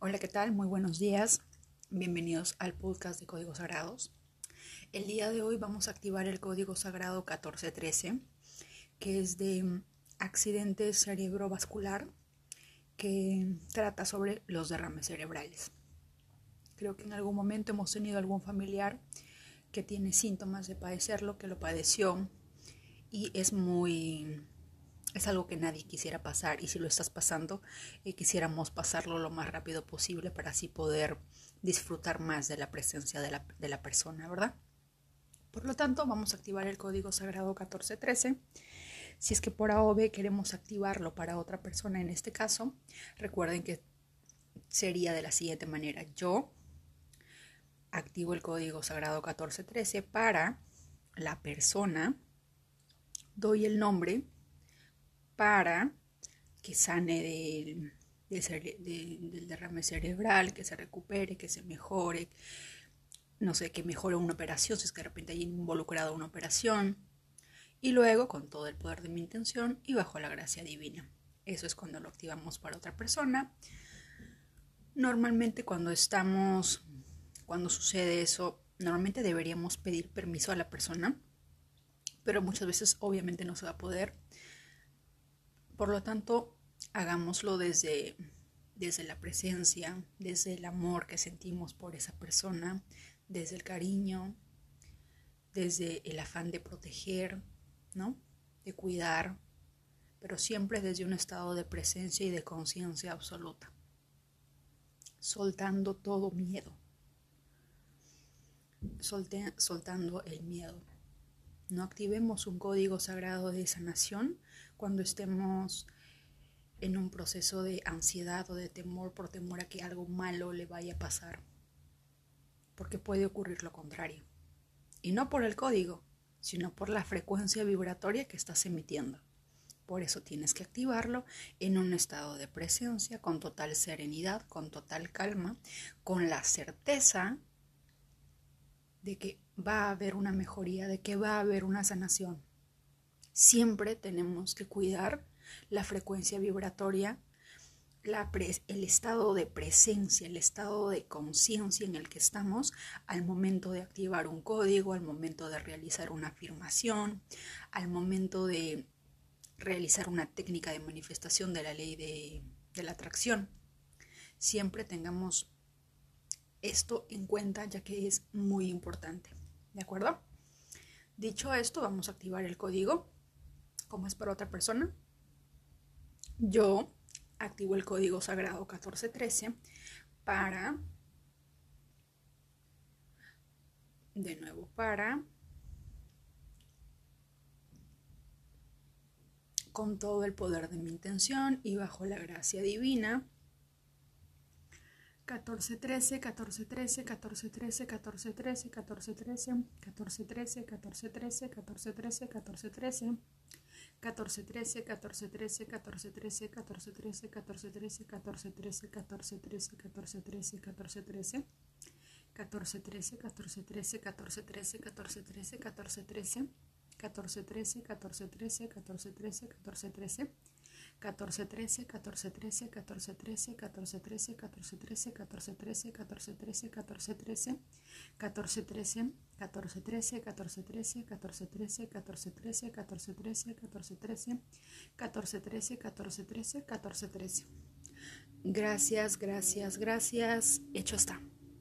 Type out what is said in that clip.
Hola, ¿qué tal? Muy buenos días. Bienvenidos al podcast de Códigos Sagrados. El día de hoy vamos a activar el Código Sagrado 1413, que es de accidente cerebrovascular, que trata sobre los derrames cerebrales. Creo que en algún momento hemos tenido algún familiar que tiene síntomas de padecerlo, que lo padeció y es muy es algo que nadie quisiera pasar y si lo estás pasando, eh, quisiéramos pasarlo lo más rápido posible para así poder disfrutar más de la presencia de la, de la persona, ¿verdad? Por lo tanto, vamos a activar el código sagrado 1413. Si es que por AOB queremos activarlo para otra persona en este caso, recuerden que sería de la siguiente manera. Yo activo el código sagrado 1413 para la persona, doy el nombre, para que sane del, derrame cerebral, que se recupere, que se mejore, no sé, que mejore una operación, si es que de repente hay involucrado una operación. Y luego, con todo el poder de mi intención y bajo la gracia divina. Eso es cuando lo activamos para otra persona. Normalmente cuando estamos, cuando sucede eso, normalmente deberíamos pedir permiso a la persona, pero muchas veces obviamente no se va a poder por lo tanto, hagámoslo desde, desde la presencia, desde el amor que sentimos por esa persona, desde el cariño, desde el afán de proteger, ¿no? De cuidar, pero siempre desde un estado de presencia y de conciencia absoluta, soltando todo miedo, soltando el miedo. No activemos un código sagrado de sanación cuando estemos en un proceso de ansiedad o de temor por temor a que algo malo le vaya a pasar. Porque puede ocurrir lo contrario. Y no por el código, sino por la frecuencia vibratoria que estás emitiendo. Por eso tienes que activarlo en un estado de presencia, con total serenidad, con total calma, con la certeza de que va a haber una mejoría, de que va a haber una sanación. Siempre tenemos que cuidar la frecuencia vibratoria, el estado de presencia, el estado de conciencia en el que estamos al momento de activar un código, al momento de realizar una afirmación, al momento de realizar una técnica de manifestación de la ley de, de la atracción. Siempre tengamos esto en cuenta ya que es muy importante. ¿De acuerdo? Dicho esto, vamos a activar el código como es para otra persona. Yo activo el código sagrado 1413 para, de nuevo, para, con todo el poder de mi intención y bajo la gracia divina. 14, 13, 14, 13, 14, 13, 14, 13, 14, 13, 14, 13, 14, 13, 14, 13, 14, 13. 14, 13, 14, 13, 14, 13, 14, 13, 14, 13, 14, 13, 14, 13, 14, 13, 14, 13. 14, 13, 14, 13, 14, 13, 14, 13, 14, 13, 14, 13, 14, 13, 14, 13, 14, 13, 14, 13, 14, 13, 14, 13, 14, 13, 14, 13, 14, 13, 14, 13, 14, 13, 14, 13, 14, 13, 14, 13, 14, 13, 14, 13, 14, 13, 14, 13, 14, 13, 14, 13, 14, 13. Gracias, gracias, gracias. Hecho está.